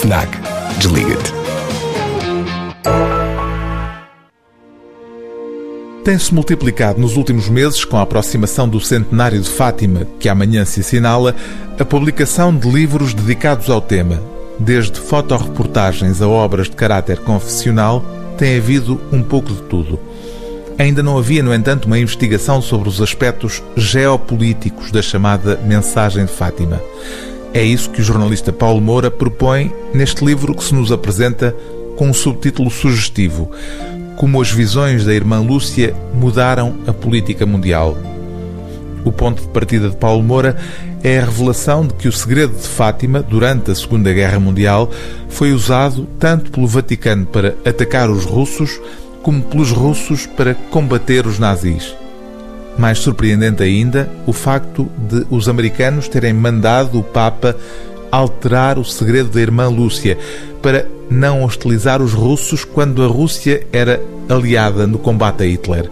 FNAC. Desliga-te. Tem-se multiplicado nos últimos meses, com a aproximação do centenário de Fátima, que amanhã se assinala, a publicação de livros dedicados ao tema. Desde fotoreportagens a obras de caráter confessional, tem havido um pouco de tudo. Ainda não havia, no entanto, uma investigação sobre os aspectos geopolíticos da chamada Mensagem de Fátima. É isso que o jornalista Paulo Moura propõe neste livro que se nos apresenta com um subtítulo sugestivo: Como as visões da irmã Lúcia mudaram a política mundial. O ponto de partida de Paulo Moura é a revelação de que o segredo de Fátima, durante a Segunda Guerra Mundial, foi usado tanto pelo Vaticano para atacar os russos, como pelos russos para combater os nazis. Mais surpreendente ainda, o facto de os americanos terem mandado o Papa alterar o segredo da irmã Lúcia para não hostilizar os russos quando a Rússia era aliada no combate a Hitler.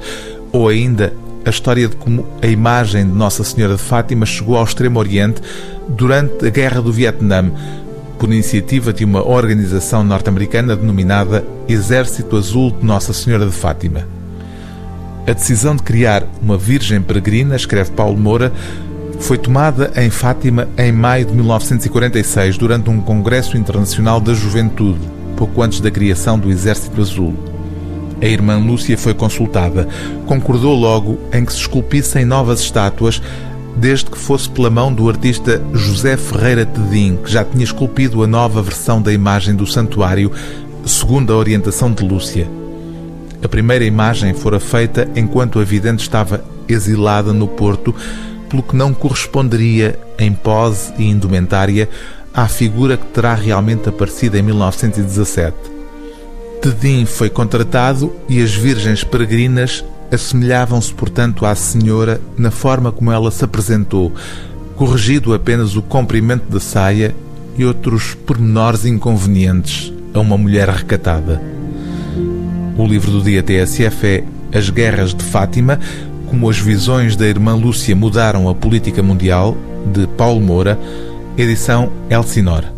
Ou ainda a história de como a imagem de Nossa Senhora de Fátima chegou ao Extremo Oriente durante a Guerra do Vietnã, por iniciativa de uma organização norte-americana denominada Exército Azul de Nossa Senhora de Fátima. A decisão de criar uma Virgem Peregrina, escreve Paulo Moura, foi tomada em Fátima em maio de 1946, durante um Congresso Internacional da Juventude, pouco antes da criação do Exército Azul. A irmã Lúcia foi consultada. Concordou logo em que se esculpissem novas estátuas, desde que fosse pela mão do artista José Ferreira Tedim, que já tinha esculpido a nova versão da imagem do santuário, segundo a orientação de Lúcia. A primeira imagem fora feita enquanto a vidente estava exilada no Porto, pelo que não corresponderia em pose e indumentária à figura que terá realmente aparecido em 1917. Tedim foi contratado e as virgens peregrinas assemelhavam-se, portanto, à Senhora na forma como ela se apresentou, corrigido apenas o comprimento da saia e outros pormenores inconvenientes a uma mulher recatada. O livro do dia TSF é As Guerras de Fátima, como as visões da irmã Lúcia mudaram a política mundial, de Paulo Moura, edição Elsinora.